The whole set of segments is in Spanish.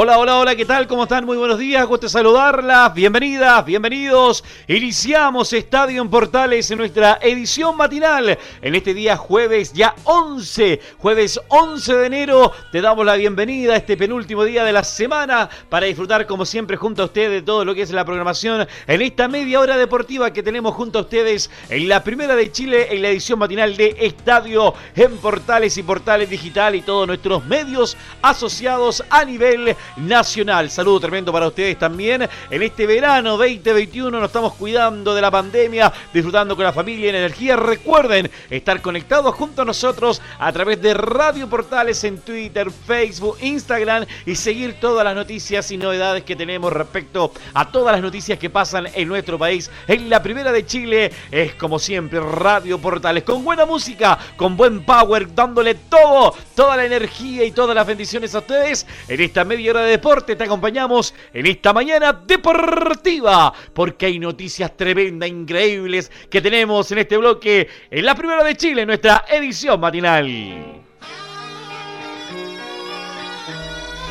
Hola, hola, hola, ¿qué tal? ¿Cómo están? Muy buenos días, gusto saludarlas. Bienvenidas, bienvenidos. Iniciamos Estadio en Portales en nuestra edición matinal. En este día jueves ya 11, jueves 11 de enero, te damos la bienvenida a este penúltimo día de la semana para disfrutar como siempre junto a ustedes de todo lo que es la programación en esta media hora deportiva que tenemos junto a ustedes en la primera de Chile en la edición matinal de Estadio en Portales y Portales Digital y todos nuestros medios asociados a nivel nacional. Saludo tremendo para ustedes también. En este verano 2021 nos estamos cuidando de la pandemia, disfrutando con la familia en energía. Recuerden estar conectados junto a nosotros a través de Radio Portales en Twitter, Facebook, Instagram y seguir todas las noticias y novedades que tenemos respecto a todas las noticias que pasan en nuestro país. En la primera de Chile es como siempre Radio Portales con buena música, con buen power, dándole todo, toda la energía y todas las bendiciones a ustedes en esta media hora de deporte te acompañamos en esta mañana deportiva, porque hay noticias tremendas, increíbles que tenemos en este bloque en la primera de Chile, nuestra edición matinal.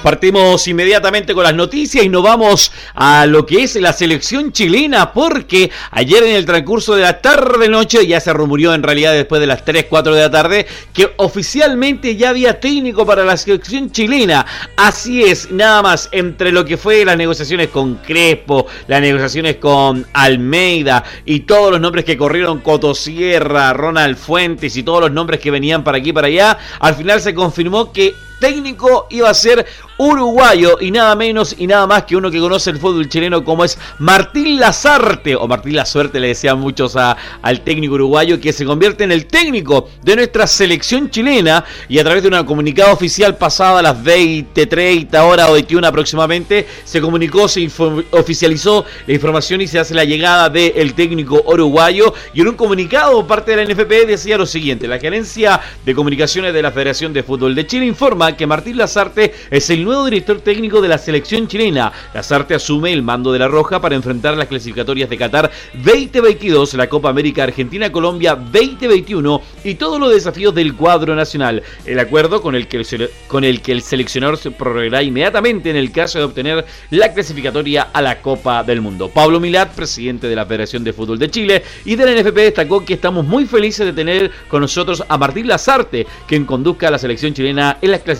Partimos inmediatamente con las noticias y nos vamos a lo que es la selección chilena porque ayer en el transcurso de la tarde-noche ya se rumoreó en realidad después de las 3, 4 de la tarde que oficialmente ya había técnico para la selección chilena. Así es, nada más entre lo que fue las negociaciones con Crespo, las negociaciones con Almeida y todos los nombres que corrieron Cotosierra, Ronald Fuentes y todos los nombres que venían para aquí para allá, al final se confirmó que técnico iba a ser uruguayo y nada menos y nada más que uno que conoce el fútbol chileno como es Martín Lazarte, o Martín La Suerte le decían muchos al técnico uruguayo, que se convierte en el técnico de nuestra selección chilena y a través de una comunicado oficial pasada a las 20, 30 horas o 21 aproximadamente, se comunicó, se oficializó la información y se hace la llegada del técnico uruguayo. Y en un comunicado parte de la NFP decía lo siguiente, la gerencia de comunicaciones de la Federación de Fútbol de Chile informa que Martín Lazarte es el nuevo director técnico de la selección chilena. Lazarte asume el mando de la Roja para enfrentar las clasificatorias de Qatar 2022, la Copa América Argentina-Colombia 2021 y todos los desafíos del cuadro nacional. El acuerdo con el que el, seleccionador se prorrogará inmediatamente en el caso de obtener la clasificatoria a la Copa del Mundo. Pablo Milat, presidente de la Federación de Fútbol de Chile y de la NFP, destacó que estamos muy felices de tener con nosotros a Martín Lazarte, quien conduzca a la selección chilena en las clasificatorias.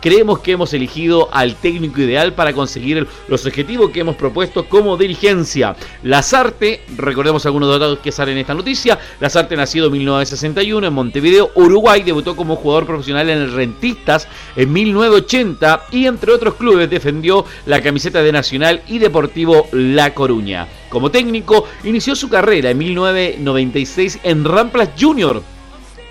Creemos que hemos elegido al técnico ideal para conseguir los objetivos que hemos propuesto como dirigencia. Lazarte, recordemos algunos datos que salen en esta noticia, Lazarte nacido en 1961 en Montevideo, Uruguay, debutó como jugador profesional en el Rentistas en 1980 y entre otros clubes defendió la camiseta de Nacional y Deportivo La Coruña. Como técnico, inició su carrera en 1996 en Ramplas Junior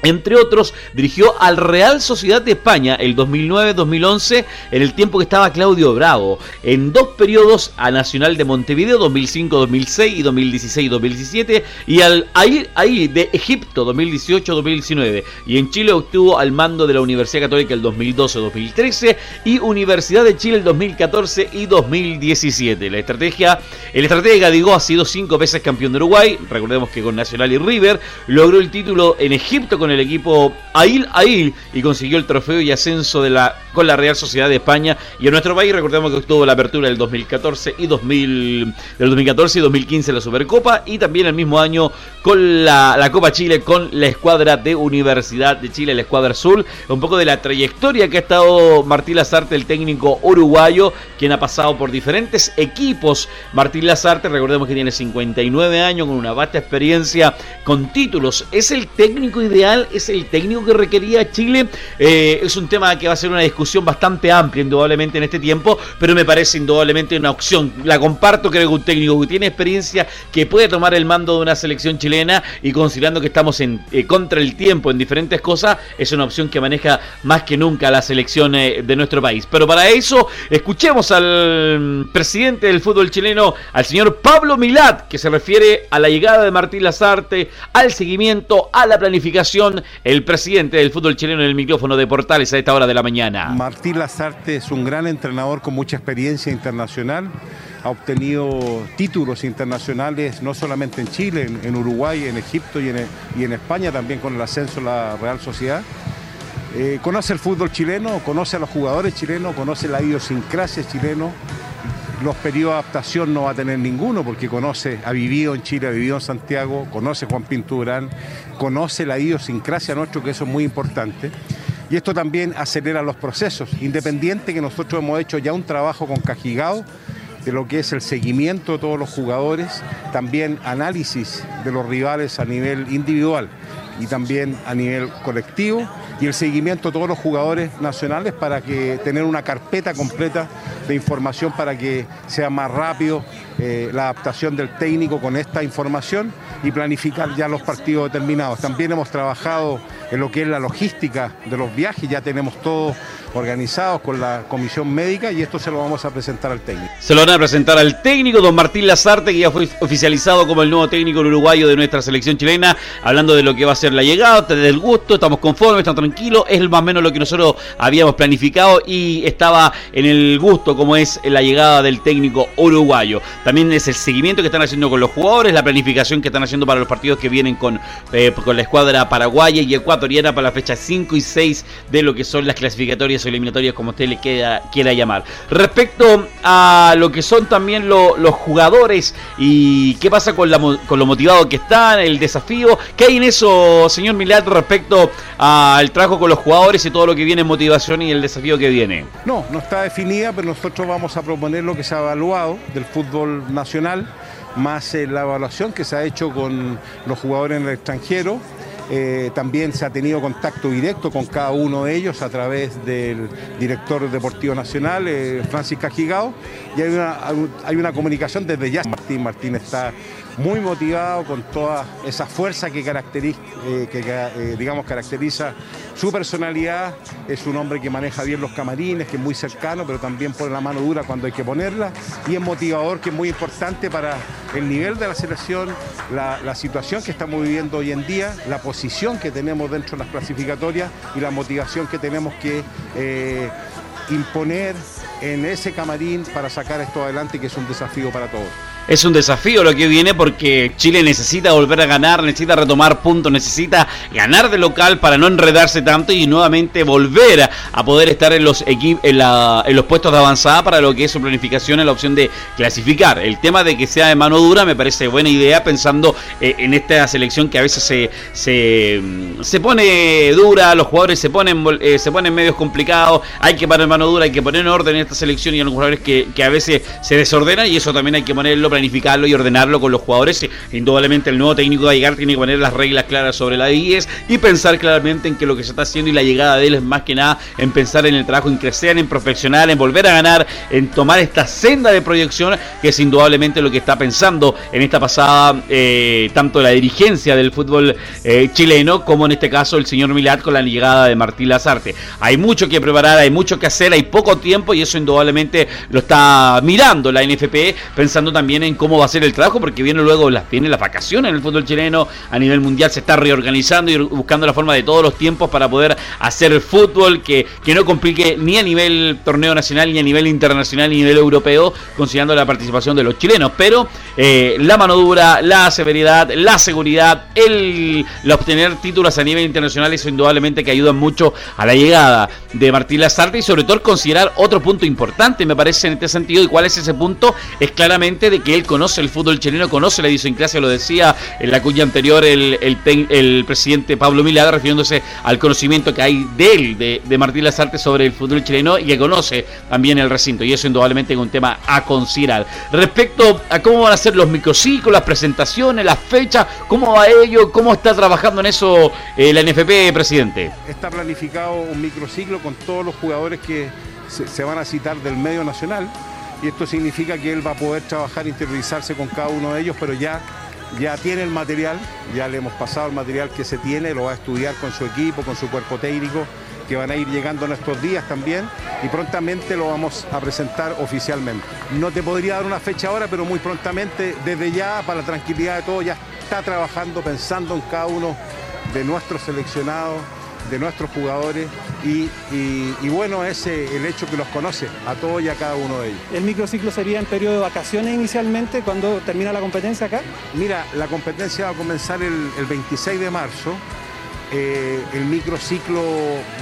entre otros, dirigió al Real Sociedad de España el 2009-2011 en el tiempo que estaba Claudio Bravo. En dos periodos a Nacional de Montevideo 2005-2006 y 2016-2017 y al ahí de Egipto 2018-2019. Y en Chile obtuvo al mando de la Universidad Católica el 2012-2013 y Universidad de Chile el 2014 y 2017. La estrategia, el estratega digo ha sido cinco veces campeón de Uruguay. Recordemos que con Nacional y River logró el título en Egipto con el equipo Ail Ail y consiguió el trofeo y ascenso de la, con la Real Sociedad de España. Y en nuestro país recordemos que obtuvo la apertura del 2014 y 2000, del 2014 y 2015 la Supercopa y también el mismo año con la, la Copa Chile con la escuadra de Universidad de Chile, la escuadra azul. Un poco de la trayectoria que ha estado Martín Lazarte, el técnico uruguayo, quien ha pasado por diferentes equipos. Martín Lazarte, recordemos que tiene 59 años con una vasta experiencia con títulos. Es el técnico ideal es el técnico que requería Chile. Eh, es un tema que va a ser una discusión bastante amplia, indudablemente, en este tiempo, pero me parece indudablemente una opción. La comparto, creo que un técnico que tiene experiencia, que puede tomar el mando de una selección chilena y considerando que estamos en eh, contra el tiempo en diferentes cosas, es una opción que maneja más que nunca la selección eh, de nuestro país. Pero para eso, escuchemos al presidente del fútbol chileno, al señor Pablo Milat, que se refiere a la llegada de Martín Lazarte, al seguimiento, a la planificación, el presidente del fútbol chileno en el micrófono de Portales a esta hora de la mañana. Martín Lazarte es un gran entrenador con mucha experiencia internacional ha obtenido títulos internacionales no solamente en Chile, en, Uruguay, en Egipto y en, España, también con el ascenso de la Real Sociedad. Eh, conoce el fútbol chileno, conoce a los jugadores chilenos, conoce la idiosincrasia chileno. Los periodos de adaptación no va a tener ninguno porque conoce, ha vivido en Chile, ha vivido en Santiago, conoce Juan Pinturán, conoce la idiosincrasia nuestro, que eso es muy importante. Y esto también acelera los procesos, independiente que nosotros hemos hecho ya un trabajo con Cajigao, de lo que es el seguimiento de todos los jugadores, también análisis de los rivales a nivel individual y también a nivel colectivo y el seguimiento de todos los jugadores nacionales para que tener una carpeta completa de información para que sea más rápido eh, la adaptación del técnico con esta información y planificar ya los partidos determinados. También hemos trabajado en lo que es la logística de los viajes, ya tenemos todo organizados con la comisión médica y esto se lo vamos a presentar al técnico. Se lo van a presentar al técnico, don Martín Lazarte, que ya fue oficializado como el nuevo técnico uruguayo de nuestra selección chilena, hablando de lo que va a ser la llegada, desde el gusto, estamos conformes, estamos tranquilos, es más o menos lo que nosotros habíamos planificado y estaba en el gusto como es la llegada del técnico uruguayo. También es el seguimiento que están haciendo con los jugadores, la planificación que están haciendo para los partidos que vienen con, eh, con la escuadra paraguaya y ecuatoriana para la fecha 5 y 6 de lo que son las clasificatorias eliminatorias, como usted le quiera llamar. Respecto a lo que son también los jugadores y qué pasa con, la, con lo motivado que están, el desafío, ¿qué hay en eso, señor Milad, respecto al trabajo con los jugadores y todo lo que viene en motivación y el desafío que viene? No, no está definida, pero nosotros vamos a proponer lo que se ha evaluado del fútbol nacional más eh, la evaluación que se ha hecho con los jugadores en el extranjero eh, también se ha tenido contacto directo con cada uno de ellos a través del director deportivo nacional, eh, Francis Cajigao, y hay una, hay una comunicación desde ya. Martín Martín está muy motivado con toda esa fuerza que, caracteriza, eh, que eh, digamos, caracteriza su personalidad. Es un hombre que maneja bien los camarines, que es muy cercano, pero también pone la mano dura cuando hay que ponerla. Y es motivador, que es muy importante para el nivel de la selección, la, situación que estamos viviendo hoy en día, la posición que tenemos dentro de las clasificatorias y la motivación que tenemos que eh, imponer en ese camarín para sacar esto adelante, que es un desafío para todos es un desafío lo que viene porque Chile necesita volver a ganar, necesita retomar puntos, necesita ganar de local para no enredarse tanto y nuevamente volver a poder estar en los en, en los puestos de avanzada para lo que es su planificación en la opción de clasificar. El tema de que sea de mano dura me parece buena idea pensando eh, en esta selección que a veces se, se, se pone dura, los jugadores se ponen eh, se ponen medios complicados, hay que poner mano dura, hay que poner en orden en esta selección y a los jugadores que, que a veces se desordenan y eso también hay que ponerlo planificarlo y ordenarlo con los jugadores. Indudablemente el nuevo técnico va a llegar tiene que poner las reglas claras sobre la 10 y pensar claramente en que lo que se está haciendo y la llegada de él es más que nada en pensar en el trabajo, en crecer, en profesional, en volver a ganar, en tomar esta senda de proyección que es indudablemente lo que está pensando en esta pasada eh, tanto la dirigencia del fútbol eh, chileno como en este caso el señor Milat con la llegada de Martín Lazarte. Hay mucho que preparar, hay mucho que hacer, hay poco tiempo y eso indudablemente lo está mirando la NFP pensando también en cómo va a ser el trabajo, porque viene luego las, viene las vacaciones en el fútbol chileno, a nivel mundial se está reorganizando y buscando la forma de todos los tiempos para poder hacer fútbol que, que no complique ni a nivel torneo nacional, ni a nivel internacional, ni a nivel europeo, considerando la participación de los chilenos. Pero eh, la mano dura, la severidad, la seguridad, el, obtener títulos a nivel internacional, eso indudablemente que ayuda mucho a la llegada de Martín Lazarte y sobre todo considerar otro punto importante, me parece, en este sentido, y cuál es ese punto, es claramente de que él conoce el fútbol chileno, conoce la idiosincrasia, lo decía en la cuña anterior el, el, presidente Pablo Milagro, refiriéndose al conocimiento que hay de él, de, Martín Lazarte, sobre el fútbol chileno y que conoce también el recinto. Y eso indudablemente es un tema a considerar. Respecto a cómo van a ser los microciclos, las presentaciones, las fechas, cómo va ello, cómo está trabajando en eso eh, la NFP, presidente. Está planificado un microciclo con todos los jugadores que se, van a citar del medio nacional y esto significa que él va a poder trabajar, interiorizarse con cada uno de ellos, pero ya, ya tiene el material, ya le hemos pasado el material que se tiene, lo va a estudiar con su equipo, con su cuerpo técnico, que van a ir llegando en estos días también y prontamente lo vamos a presentar oficialmente. No te podría dar una fecha ahora, pero muy prontamente, desde ya, para la tranquilidad de todos, ya está trabajando, pensando en cada uno de nuestros seleccionados de nuestros jugadores y, bueno es el hecho que los conoce a todos y a cada uno de ellos. ¿El microciclo sería en periodo de vacaciones inicialmente cuando termina la competencia acá? Mira, la competencia va a comenzar el, 26 de marzo. Eh, el microciclo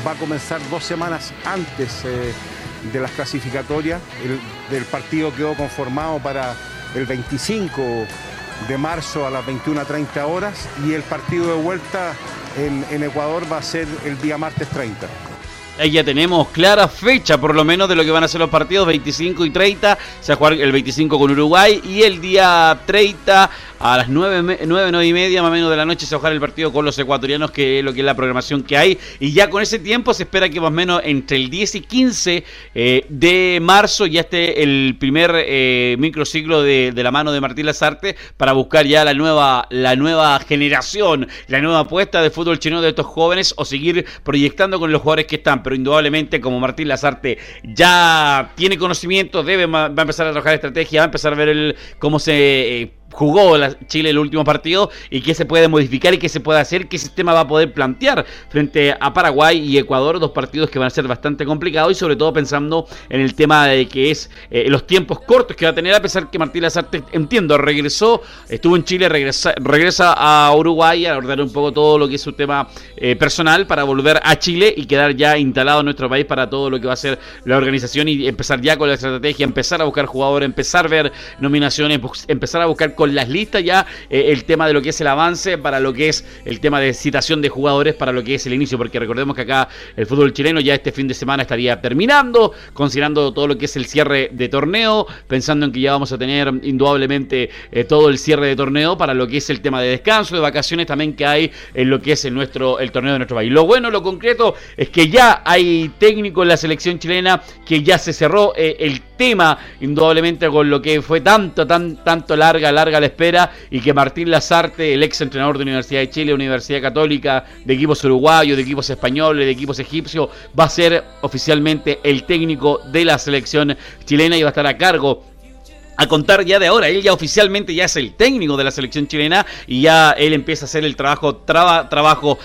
va a comenzar dos semanas antes eh, de las clasificatorias. El, del partido quedó conformado para el 25 de marzo a las 21.30 horas y el partido de vuelta en, Ecuador va a ser el día martes 30. Ahí ya tenemos clara fecha, por lo menos, de lo que van a ser los partidos 25 y 30. Se va a jugar el 25 con Uruguay y el día 30 a las 9, 9, y media más o menos de la noche se va a jugar el partido con los ecuatorianos, que es lo que es la programación que hay. Y ya con ese tiempo se espera que más o menos entre el 10 y 15 eh, de marzo ya esté el primer eh, microciclo de, de, la mano de Martín Lazarte para buscar ya la nueva, la nueva generación, la nueva apuesta de fútbol chino de estos jóvenes o seguir proyectando con los jugadores que están. Pero indudablemente, como Martín Lazarte ya tiene conocimiento, debe va a empezar a trabajar estrategia, va a empezar a ver el, cómo se... Eh, jugó Chile el último partido y qué se puede modificar y qué se puede hacer, qué sistema va a poder plantear frente a Paraguay y Ecuador, dos partidos que van a ser bastante complicados y sobre todo pensando en el tema de que es eh, los tiempos cortos que va a tener a pesar que Martín Lazarte, entiendo, regresó, estuvo en Chile, regresa, regresa a Uruguay a ordenar un poco todo lo que es su tema eh, personal para volver a Chile y quedar ya instalado en nuestro país para todo lo que va a ser la organización y empezar ya con la estrategia, empezar a buscar jugadores, empezar a ver nominaciones, empezar a buscar las listas ya eh, el tema de lo que es el avance para lo que es el tema de citación de jugadores para lo que es el inicio, porque recordemos que acá el fútbol chileno ya este fin de semana estaría terminando, considerando todo lo que es el cierre de torneo, pensando en que ya vamos a tener indudablemente eh, todo el cierre de torneo para lo que es el tema de descanso, de vacaciones también que hay en lo que es el, nuestro, el torneo de nuestro país. Lo bueno, lo concreto es que ya hay técnico en la selección chilena que ya se cerró eh, el tema indudablemente con lo que fue tanto, tan, tanto larga, larga la espera y que Martín Lazarte, el ex entrenador de Universidad de Chile, Universidad Católica, de equipos uruguayos, de equipos españoles, de equipos egipcios, va a ser oficialmente el técnico de la selección chilena y va a estar a cargo a contar ya de ahora. Él ya oficialmente ya es el técnico de la selección chilena y ya él empieza a hacer el trabajo, trabajo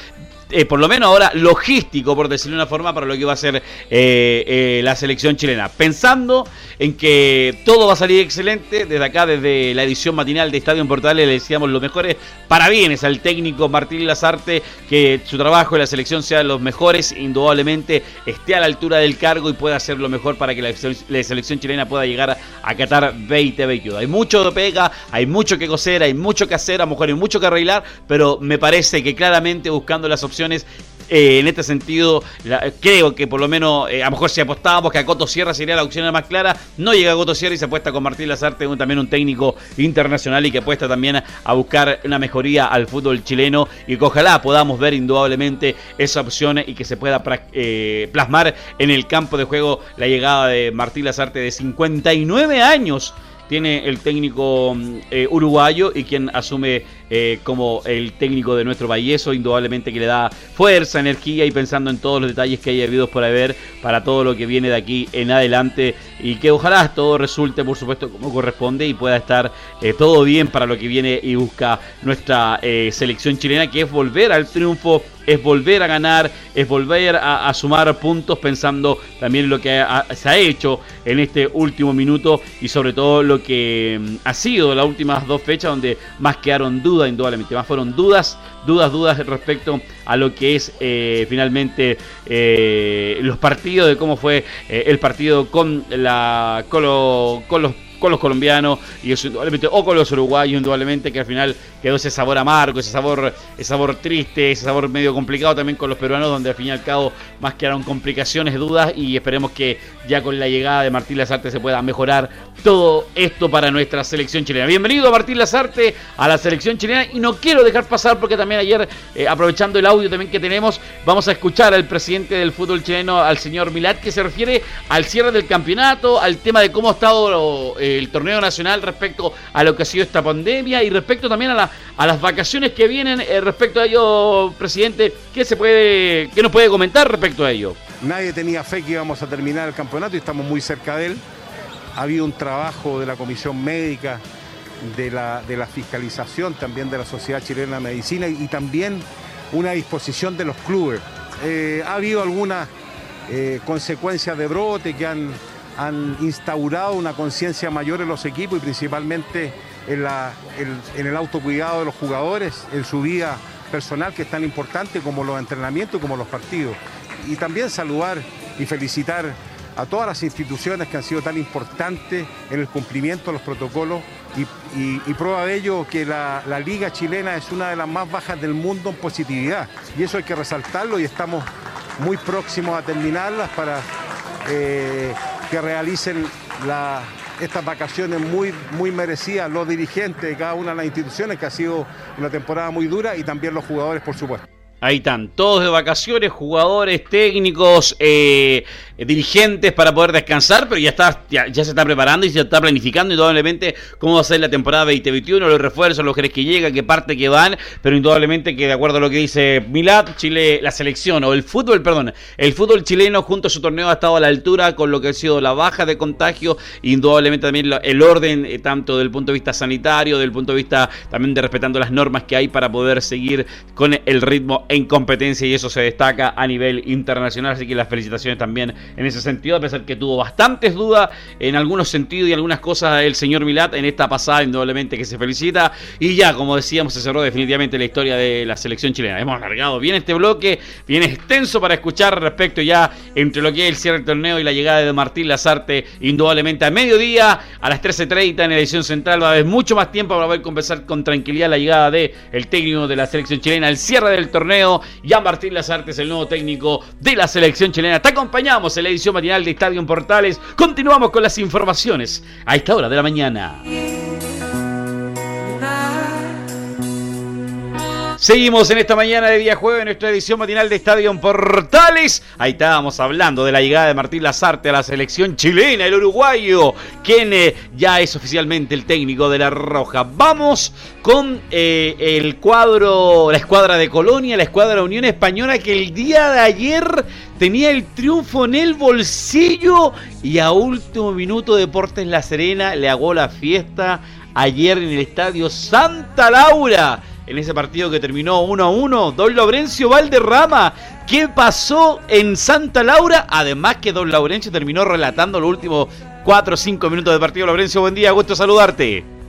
eh, por lo menos ahora logístico, por decirlo de una forma, para lo que va a ser eh, eh, la selección chilena. Pensando en que todo va a salir excelente, desde acá, desde la edición matinal de Estadio Portales, le decíamos los mejores parabienes al técnico Martín Lazarte, que su trabajo en la selección sea los mejores, indudablemente esté a la altura del cargo y pueda hacer lo mejor para que la, selección chilena pueda llegar a Qatar 2022. Hay mucho de pega, hay mucho que coser, hay mucho que hacer, a lo mejor hay mucho que arreglar, pero me parece que claramente buscando las opciones eh, en este sentido, creo que por lo menos, eh, a lo mejor si apostábamos que a Coto Sierra sería la opción más clara, no llega a Coto Sierra y se apuesta con Martín Lazarte, también un técnico internacional y que apuesta también a buscar una mejoría al fútbol chileno y que ojalá podamos ver indudablemente esa opción y que se pueda eh, plasmar en el campo de juego la llegada de Martín Lazarte de 59 años tiene el técnico uruguayo y quien asume eh, como el técnico de nuestro país. Eso indudablemente que le da fuerza, energía y pensando en todos los detalles que hay habido por haber para todo lo que viene de aquí en adelante y que ojalá todo resulte por supuesto como corresponde y pueda estar eh, todo bien para lo que viene y busca nuestra eh, selección chilena que es volver al triunfo es volver a ganar, es volver a, sumar puntos pensando también lo que se ha hecho en este último minuto y sobre todo lo que mm, ha sido las últimas dos fechas donde más quedaron dudas indudablemente. Más fueron dudas, dudas, dudas respecto a lo que es eh, finalmente eh, los partidos, de cómo fue eh, el partido con, la, con, con los con los colombianos y eso o con los uruguayos, indudablemente, que al final quedó ese sabor amargo, ese sabor, ese sabor triste, ese sabor medio complicado también con los peruanos, donde al fin y al cabo más quedaron complicaciones, dudas, y esperemos que ya con la llegada de Martín Lazarte se pueda mejorar todo esto para nuestra selección chilena. Bienvenido Martín Lazarte a la selección chilena y no quiero dejar pasar porque también ayer, eh, aprovechando el audio también que tenemos, vamos a escuchar al presidente del fútbol chileno, al señor Milat, que se refiere al cierre del campeonato, al tema de cómo ha estado eh, el torneo nacional respecto a lo que ha sido esta pandemia y respecto también a, la, a las vacaciones que vienen eh, respecto a ello, presidente, ¿qué se puede, qué nos puede comentar respecto a ello? Nadie tenía fe que íbamos a terminar el campeonato y estamos muy cerca de él. Ha habido un trabajo de la Comisión Médica, de la, de la fiscalización también de la Sociedad Chilena de Medicina y, también una disposición de los clubes. Eh, ha habido algunas eh, consecuencias de brote que han, han instaurado una conciencia mayor en los equipos y principalmente en, la, en, el autocuidado de los jugadores, en su vida personal que es tan importante como los entrenamientos como los partidos. Y también saludar y felicitar a todas las instituciones que han sido tan importantes en el cumplimiento de los protocolos y, prueba de ello que la, liga chilena es una de las más bajas del mundo en positividad y eso hay que resaltarlo y estamos muy próximos a terminarlas para eh, que realicen estas vacaciones muy, muy merecidas los dirigentes de cada una de las instituciones, que ha sido una temporada muy dura, y también los jugadores, por supuesto. Ahí están, todos de vacaciones, jugadores, técnicos, eh, dirigentes para poder descansar, pero ya está ya, se está preparando y se está planificando indudablemente cómo va a ser la temporada 2021, los refuerzos, los que llegan, qué parte que van, pero indudablemente que de acuerdo a lo que dice Milad, Chile, la selección o el fútbol, perdón, el fútbol chileno junto a su torneo ha estado a la altura con lo que ha sido la baja de contagio, indudablemente también el orden eh, tanto del punto de vista sanitario, del punto de vista también de respetando las normas que hay para poder seguir con el ritmo en competencia y eso se destaca a nivel internacional. Así que las felicitaciones también en ese sentido, a pesar que tuvo bastantes dudas en algunos sentidos y algunas cosas el señor Milat en esta pasada, indudablemente que se felicita. Y ya, como decíamos, se cerró definitivamente la historia de la selección chilena. Hemos alargado bien este bloque, bien extenso para escuchar respecto ya entre lo que es el cierre del torneo y la llegada de Martín Lazarte, indudablemente a mediodía, a las 13.30 en edición central. Va a haber mucho más tiempo para poder conversar con tranquilidad la llegada de técnico de la selección chilena, el cierre del torneo ya Martín Lazarte es el nuevo técnico de la selección chilena. Te acompañamos en la edición matinal de Estadio Portales. Continuamos con las informaciones a esta hora de la mañana. Seguimos en esta mañana de día jueves nuestra edición matinal de Estadio Portales. Ahí estábamos hablando de la llegada de Martín Lazarte a la selección chilena, el uruguayo, quien eh, ya es oficialmente el técnico de la Roja. Vamos con eh, el cuadro, la escuadra de Colonia, la escuadra Unión Española, que el día de ayer tenía el triunfo en el bolsillo y a último minuto Deportes La Serena le hago la fiesta ayer en el estadio Santa Laura en ese partido que terminó 1 a 1. Don Laurencio Valderrama, ¿qué pasó en Santa Laura? Además que Don Laurencio terminó relatando los últimos 4 o 5 minutos de partido. Laurencio, buen día, gusto saludarte.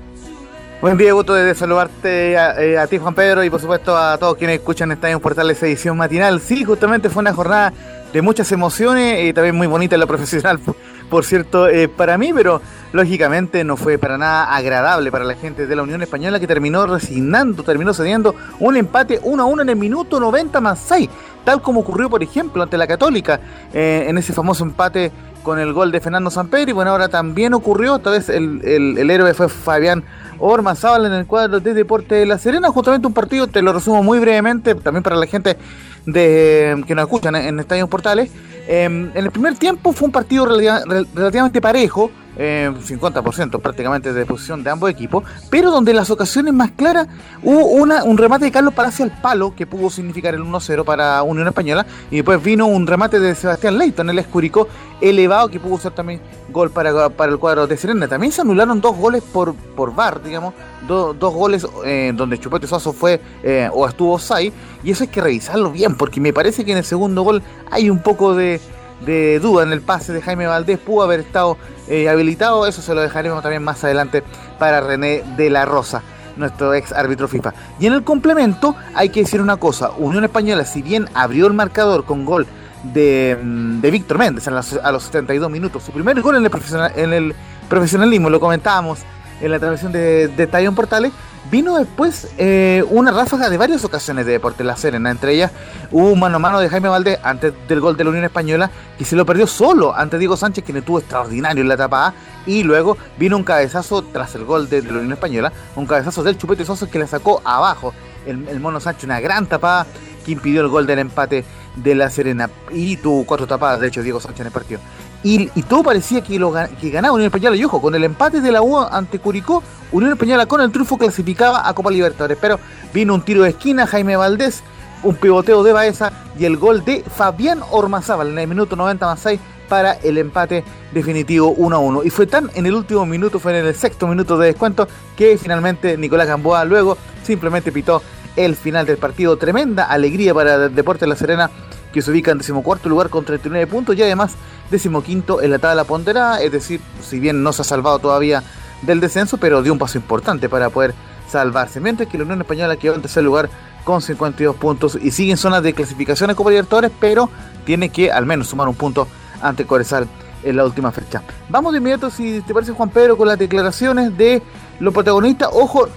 Buen día, gusto de saludarte eh, a, ti, Juan Pedro, y por supuesto a todos quienes escuchan esta Portales edición matinal. Sí, justamente fue una jornada de muchas emociones y también muy bonita en lo profesional, por cierto, eh, para mí, pero lógicamente no fue para nada agradable para la gente de la Unión Española que terminó resignando, terminó cediendo un empate 1 a 1 en el minuto 90 más 6, tal como ocurrió, por ejemplo, ante la Católica eh, en ese famoso empate con el gol de Fernando Sampedri. Bueno, ahora también ocurrió, esta vez el, el, héroe fue Fabián Ormazábal en el cuadro de Deporte de La Serena. Justamente un partido, te lo resumo muy brevemente, también para la gente de, que nos escuchan en, Estadio Portales. Em, en el primer tiempo fue un partido relativamente parejo, 50% eh, prácticamente de posición de ambos equipos, pero donde las ocasiones más claras hubo una, un remate de Carlos Palacio al palo que pudo significar el 1-0 para Unión Española y después vino un remate de Sebastián Leighton, el escurico elevado que pudo ser también gol para, el cuadro de Serena. También se anularon dos goles por, por VAR, digamos, dos goles eh, donde Chupete Suazo fue eh, o estuvo offside y eso hay que revisarlo bien porque me parece que en el segundo gol hay un poco de de duda en el pase de Jaime Valdés pudo haber estado eh, habilitado. Eso se lo dejaremos también más adelante para René de la Rosa, nuestro ex árbitro FIFA. Y en el complemento hay que decir una cosa, Unión Española, si bien abrió el marcador con gol de, mm, de Víctor Méndez a los, a los, 72 minutos, su primer gol en el, profesional, en el profesionalismo, lo comentábamos en la transmisión de, de Estadio Portales, vino después eh, una ráfaga de varias ocasiones de Deportes La Serena. Entre ellas un mano a mano de Jaime Valdés antes del gol de la Unión Española que se lo perdió solo ante Diego Sánchez, quien estuvo extraordinario en la etapa A. Y luego vino un cabezazo tras el gol de, la Unión Española, un cabezazo del Chupete Sosa que le sacó abajo el, el Mono Sánchez, una gran tapada que impidió el gol del empate de La Serena. Y tuvo cuatro tapadas, de hecho, Diego Sánchez en el partido. Y, todo parecía que, lo, que ganaba Unión Española. Y ojo, con el empate de la U ante Curicó, Unión Española con el triunfo clasificaba a Copa Libertadores. Pero vino un tiro de esquina, Jaime Valdés, un pivoteo de Baeza y el gol de Fabián Ormazábal en el minuto 90 más 6 para el empate definitivo 1 a 1. Y fue tan en el último minuto, fue en el sexto minuto de descuento, que finalmente Nicolás Gamboa luego simplemente pitó el final del partido. Tremenda alegría para el Deporte de La Serena, que se ubica en decimocuarto lugar con 39 puntos y además decimoquinto en la tabla ponderada. Es decir, si bien no se ha salvado todavía del descenso, pero dio un paso importante para poder salvarse. Mientras que la Unión Española quedó en tercer lugar con 52 puntos y sigue en zona de clasificación a Copa Libertadores, pero tiene que al menos sumar un punto ante Corezal en la última fecha. Vamos de inmediato, si te parece, Juan Pedro, con las declaraciones de los protagonistas. Ojo,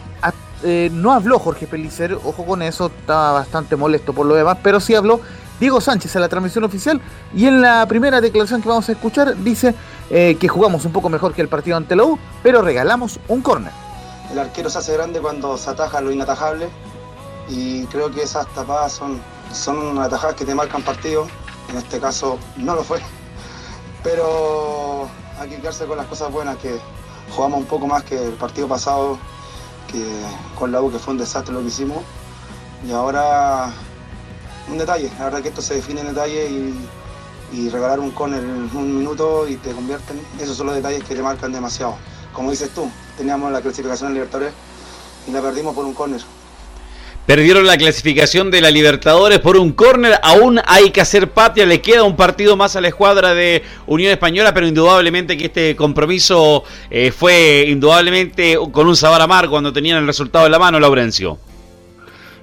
eh, no habló Jorge Pelicer, ojo con eso, estaba bastante molesto por lo demás, pero sí habló Diego Sánchez en la transmisión oficial y en la primera declaración que vamos a escuchar dice eh, que jugamos un poco mejor que el partido ante la U, pero regalamos un córner. El arquero se hace grande cuando se ataja lo inatajable y creo que esas tapadas son, son atajadas que te marcan partido, en este caso no lo fue, pero hay que quedarse con las cosas buenas que jugamos un poco más que el partido pasado con la U que fue un desastre lo que hicimos. Y ahora un detalle, la verdad que esto se define en detalle y, regalar un con en un minuto y te convierten, esos son los detalles que te marcan demasiado. Como dices tú, teníamos la clasificación en Libertadores y la perdimos por un córner. Perdieron la clasificación de la Libertadores por un córner. Aún hay que hacer patria. Le queda un partido más a la escuadra de Unión Española, pero indudablemente que este compromiso eh, fue indudablemente con un sabor amargo cuando tenían el resultado en la mano, Laurencio.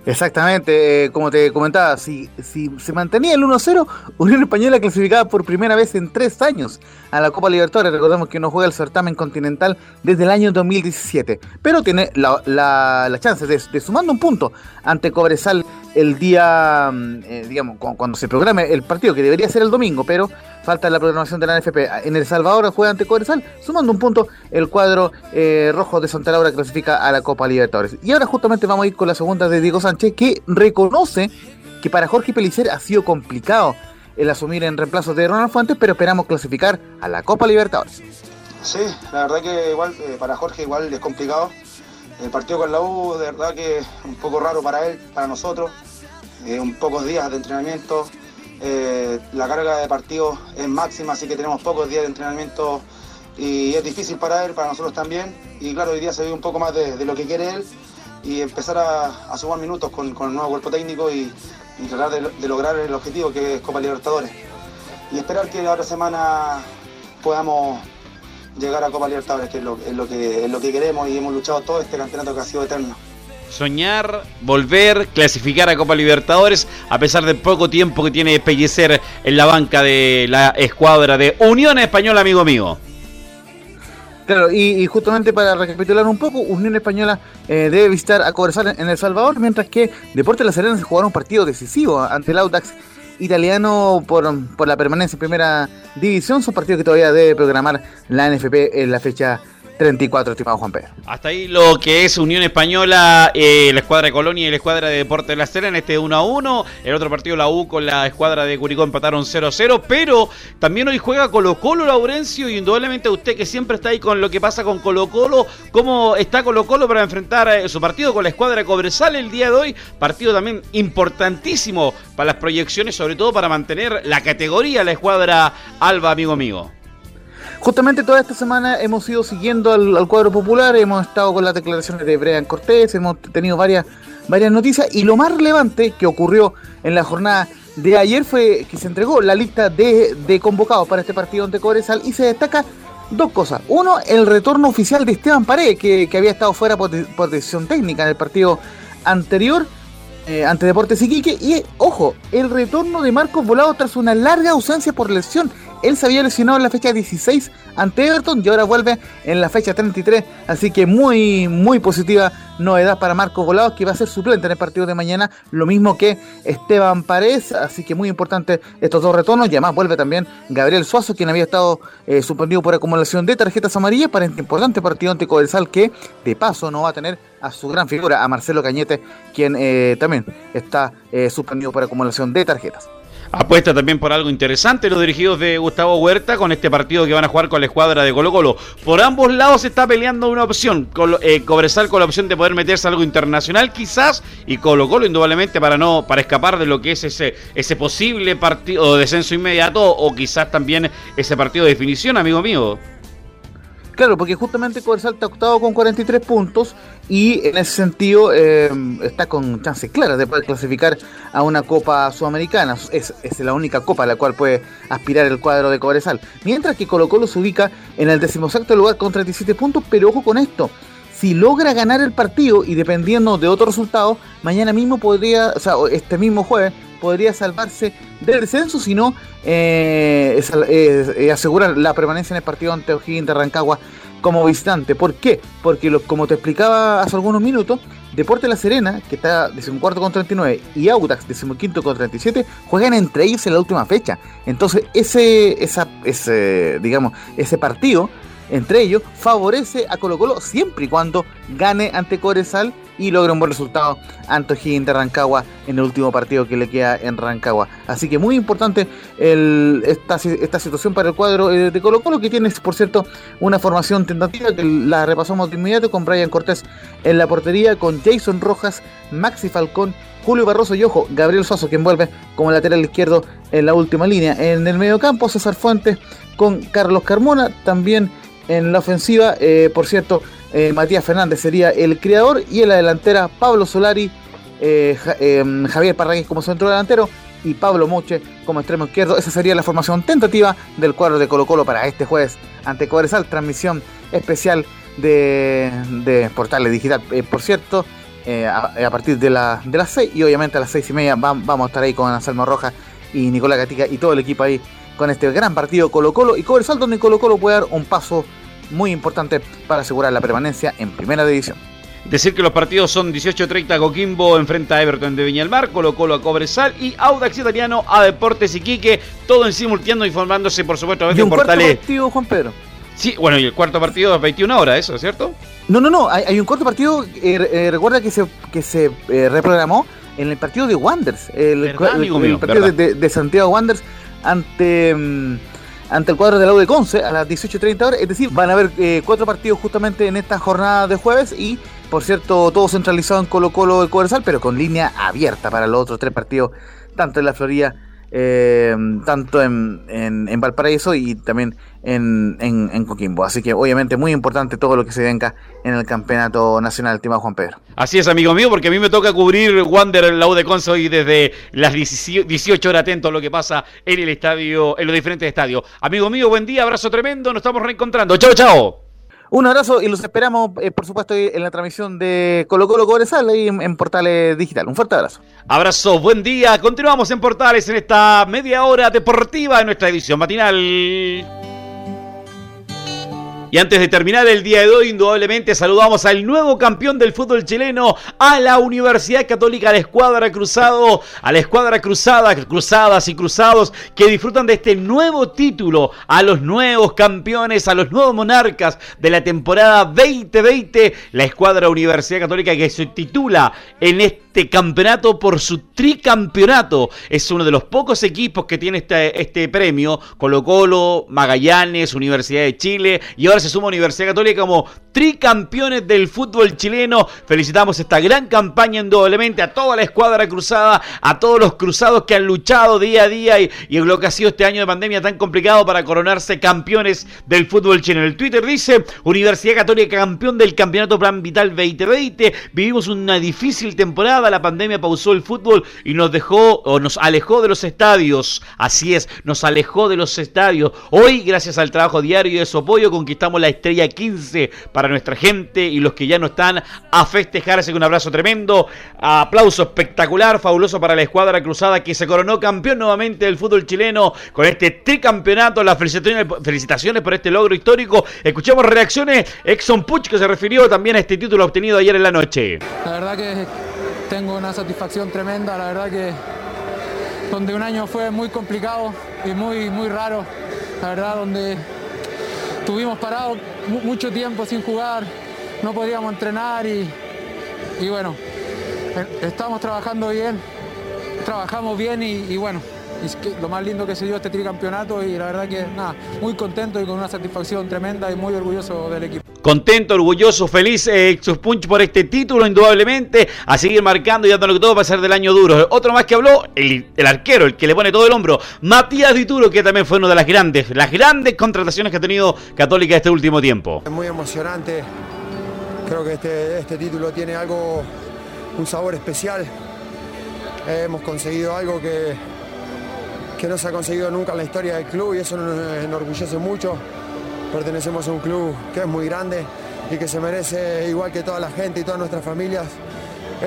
Exactamente, eh, como te comentaba, si, si se mantenía el 1-0, Unión Española clasificaba por primera vez en tres años a la Copa Libertadores. Recordemos que no juega el certamen continental desde el año 2017, pero tiene la, la, chance de, de, sumando un punto ante Cobresal el día, mm, eh, digamos, cuando se programe el partido, que debería ser el domingo, pero falta la programación de la NFP. En El Salvador juega ante Cobresal, sumando un punto, el cuadro eh, rojo de Santa Laura clasifica a la Copa Libertadores. Y ahora justamente vamos a ir con la segunda de Diego Sánchez, que reconoce que para Jorge Pelicer ha sido complicado el asumir en reemplazo de Ronald Fuentes, pero esperamos clasificar a la Copa Libertadores. Sí, la verdad que igual eh, para Jorge igual es complicado. El partido con la U, de verdad que un poco raro para él, para nosotros. Eh, un pocos días de entrenamiento, eh, la carga de partido es máxima, así que tenemos pocos días de entrenamiento y es difícil para él, para nosotros también. Y claro, hoy día se ve un poco más de, lo que quiere él y empezar a, sumar minutos con, el nuevo cuerpo técnico y, tratar de, lograr el objetivo que es Copa Libertadores. Y esperar que la otra semana podamos llegar a Copa Libertadores, que lo, es lo, que es lo que queremos y hemos luchado todo este campeonato que ha sido eterno soñar, volver, clasificar a Copa Libertadores, a pesar del poco tiempo que tiene Pellecer en la banca de la escuadra de Unión Española, amigo mío. Claro, y, justamente para recapitular un poco, Unión Española eh, debe visitar a Cobresal en El Salvador, mientras que Deportes La Serena se jugará un partido decisivo ante el Audax italiano por, por la permanencia en primera división. Son partidos que todavía debe programar la NFP en la fecha 34, estimado Juan Pedro. Hasta ahí lo que es Unión Española, eh, la escuadra de Colonia y la escuadra de Deporte de la Serena, este 1 a 1. El otro partido, la U con la escuadra de Curicó empataron 0 a 0. Pero también hoy juega Colo Colo, Laurencio, y indudablemente usted que siempre está ahí con lo que pasa con Colo Colo, cómo está Colo Colo para enfrentar eh, su partido con la escuadra de Cobresal el día de hoy. Partido también importantísimo para las proyecciones, sobre todo para mantener la categoría, la escuadra Alba, amigo mío. Justamente toda esta semana hemos ido siguiendo al, cuadro popular, hemos estado con las declaraciones de Brian Cortés, hemos tenido varias, varias noticias y lo más relevante que ocurrió en la jornada de ayer fue que se entregó la lista de, convocados para este partido ante Cobresal y se destaca dos cosas. Uno, el retorno oficial de Esteban Paredes, que, había estado fuera por, decisión técnica en el partido anterior eh, ante Deportes Iquique. Y, ojo, el retorno de Marcos Volado tras una larga ausencia por lesión Él se había lesionado en la fecha 16 ante Everton y ahora vuelve en la fecha 33. Así que muy, muy positiva novedad para Marcos Volados, que va a ser suplente en el partido de mañana. Lo mismo que Esteban Paredes. Así que muy importante estos dos retornos. Y además vuelve también Gabriel Suazo, quien había estado eh, suspendido por acumulación de tarjetas amarillas para este importante partido ante Cobresal, que de paso no va a tener a su gran figura, a Marcelo Cañete, quien eh, también está eh, suspendido por acumulación de tarjetas. Apuesta también por algo interesante los dirigidos de Gustavo Huerta con este partido que van a jugar con la escuadra de Colo Colo. Por ambos lados se está peleando una opción. Eh, Cobresal con la opción de poder meterse algo internacional quizás y Colo Colo indudablemente para no para escapar de lo que es ese, ese posible partido de descenso inmediato o quizás también ese partido de definición, amigo mío. Claro, porque justamente Cobresal está octavo con 43 puntos y en ese sentido eh, está con chances claras de poder clasificar a una Copa Sudamericana. Es, la única copa a la cual puede aspirar el cuadro de Cobresal. Mientras que Colo Colo se ubica en el decimosexto lugar con 37 puntos, pero ojo con esto. Si logra ganar el partido y dependiendo de otro resultado, mañana mismo podría, o sea, este mismo jueves, podría salvarse del descenso, sino eh, eh, asegurar la permanencia en el partido ante O'Higgins de Rancagua como visitante. ¿Por qué? Porque como te explicaba hace algunos minutos, Deporte La Serena, que está decimocuarto con 39, y Audax, decimoquinto con 37, juegan entre ellos en la última fecha. Entonces, ese, esa, ese, digamos, ese partido entre ellos favorece a Colo Colo siempre y cuando gane ante Coresal y logre un buen resultado ante O'Higgins de Rancagua en el último partido que le queda en Rancagua. Así que muy importante esta, situación para el cuadro eh, de Colo Colo que tiene, por cierto, una formación tentativa que la repasamos de inmediato con Brian Cortés en la portería, con Jason Rojas, Maxi Falcón, Julio Barroso y ojo, Gabriel Suazo, quien vuelve como lateral izquierdo en la última línea. En el medio campo, César Fuentes con Carlos Carmona, también en la ofensiva, eh, por cierto, eh, Matías Fernández sería el creador y en la delantera Pablo Solari, eh, Javier Parragués como centro delantero y Pablo Moche como extremo izquierdo. Esa sería la formación tentativa del cuadro de Colo Colo para este jueves ante Cobresal, transmisión especial de, de Portales Digital. Por cierto, a, partir de, la, de las 6 y obviamente a las 6 y media vamos a estar ahí con Anselmo Roja y Nicolás Gatica y todo el equipo ahí con este gran partido Colo Colo y Cobresal donde Colo Colo puede dar un paso muy importante para asegurar la permanencia en primera división. Decir que los partidos son 18-30 Coquimbo enfrenta a Everton de Viña del Mar, Colo Colo a Cobresal y Audax Italiano a Deportes Iquique, todo en simultáneo informándose por supuesto a y un portales. partido, Juan Pedro. Sí, bueno, y el cuarto partido a 21 horas, eso, ¿cierto? No, no, no, hay, un cuarto partido, eh, eh, recuerda que se, que se eh, reprogramó en el partido de Wanderers, el, partido de, Santiago Wanderers ante... Mm, ante el cuadro de la U de Conce a las 18.30 horas. Es decir, van a haber eh, cuatro partidos justamente en esta jornada de jueves y, por cierto, todo centralizado en Colo Colo de Cobresal, pero con línea abierta para los otros tres partidos, tanto en la Florida eh, tanto en, en, Valparaíso y también en, en, Coquimbo. Así que obviamente muy importante todo lo que se venga en el campeonato nacional, tema Juan Pedro. Así es, amigo mío, porque a mí me toca cubrir Wander en la U de Conso y desde las 18 horas atento a lo que pasa en el estadio, en los diferentes estadios. Amigo mío, buen día, abrazo tremendo, nos estamos reencontrando. Chao, chao. Un abrazo y los esperamos, eh, por supuesto, en la transmisión de Colo Colo Cobresal ahí en, Portales Digital. Un fuerte abrazo. Abrazo, buen día. Continuamos en Portales en esta media hora deportiva en nuestra edición matinal. Y antes de terminar el día de hoy, indudablemente saludamos al nuevo campeón del fútbol chileno, a la Universidad Católica, a la Escuadra Cruzado, a la Escuadra Cruzada, Cruzadas y Cruzados, que disfrutan de este nuevo título, a los nuevos campeones, a los nuevos monarcas de la temporada 2020, la Escuadra Universidad Católica que se titula en este campeonato por su tricampeonato. Es uno de los pocos equipos que tiene este, este premio, Colo Colo, Magallanes, Universidad de Chile y ahora se suma Universidad Católica como tricampeones del fútbol chileno. Felicitamos esta gran campaña indudablemente a toda la escuadra cruzada, a todos los cruzados que han luchado día a día y, en lo que ha sido este año de pandemia tan complicado para coronarse campeones del fútbol chileno. El Twitter dice, Universidad Católica campeón del Campeonato Plan Vital 2020. Vivimos una difícil temporada, la pandemia pausó el fútbol y nos dejó o nos alejó de los estadios. Así es, nos alejó de los estadios. Hoy, gracias al trabajo diario y de su apoyo, conquistamos la estrella 15 para nuestra gente y los que ya no están a festejarse un abrazo tremendo. Aplauso espectacular, fabuloso para la escuadra cruzada que se coronó campeón nuevamente del fútbol chileno con este tricampeonato. Las felicitaciones, felicitaciones por este logro histórico. Escuchamos reacciones. Exxon Puch que se refirió también a este título obtenido ayer en la noche. La verdad que tengo una satisfacción tremenda, la verdad que donde un año fue muy complicado y muy, muy raro, la verdad donde tuvimos parado mucho tiempo sin jugar, no podíamos entrenar y, y bueno, eh, estamos trabajando bien, trabajamos bien y, bueno, es que lo más lindo que se dio este tricampeonato y la verdad que nada, muy contento y con una satisfacción tremenda y muy orgulloso del equipo. Contento, orgulloso, feliz eh, Punch por este título, indudablemente. A seguir marcando y dándole todo para ser del año duro. Otro más que habló, el, arquero, el que le pone todo el hombro. Matías Dituro, que también fue una de las grandes, las grandes contrataciones que ha tenido Católica este último tiempo. Es muy emocionante. Creo que este, este título tiene algo, un sabor especial. hemos conseguido algo que, que no se ha conseguido nunca en la historia del club y eso nos enorgullece mucho. Pertenecemos a un club que es muy grande y que se merece, igual que toda la gente y todas nuestras familias,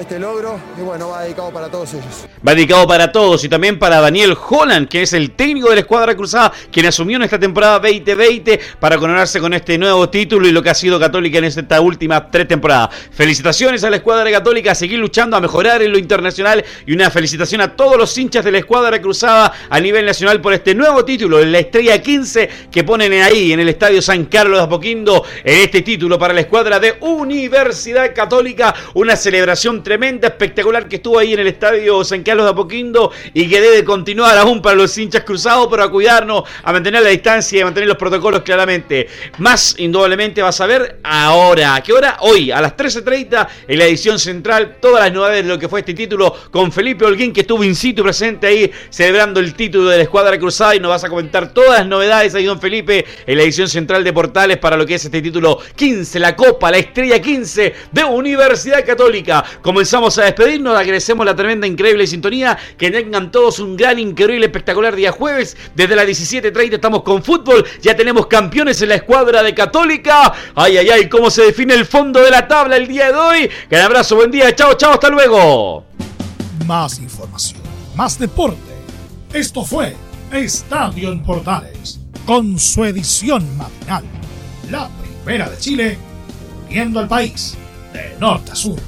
este logro y bueno, va dedicado para todos ellos. Va dedicado para todos y también para Daniel Holland, que es el técnico de la escuadra cruzada, quien asumió en esta temporada 2020 para coronarse con este nuevo título y lo que ha sido Católica en esta última tres temporadas. Felicitaciones a la escuadra católica, a seguir luchando, a mejorar en lo internacional y una felicitación a todos los hinchas de la escuadra cruzada a nivel nacional por este nuevo título, la estrella 15 que ponen ahí en el estadio San Carlos de Apoquindo, en este título para la escuadra de Universidad Católica, una celebración tremenda, espectacular que estuvo ahí en el estadio San Carlos de Apoquindo y que debe continuar aún para los hinchas cruzados, pero a cuidarnos, a mantener la distancia y a mantener los protocolos claramente. Más, indudablemente, vas a ver ahora. ¿A qué hora? Hoy, a las 13.30, en la edición central, todas las novedades de lo que fue este título con Felipe Holguín, que estuvo in situ presente ahí celebrando el título de la escuadra cruzada y nos vas a comentar todas las novedades ahí, don Felipe, en la edición central de Portales para lo que es este título 15, la Copa, la Estrella 15 de Universidad Católica. Comenzamos a despedirnos, agradecemos la tremenda, increíble sintonía, que tengan todos un gran, increíble, espectacular día jueves. Desde las 17.30 estamos con fútbol, ya tenemos campeones en la escuadra de Católica. Ay, ay, ay, cómo se define el fondo de la tabla el día de hoy. Gran abrazo, buen día, chao, chao, hasta luego. Más información, más deporte. Esto fue Estadio en Portales, con su edición matinal. La primera de Chile, viendo al país de norte a sur.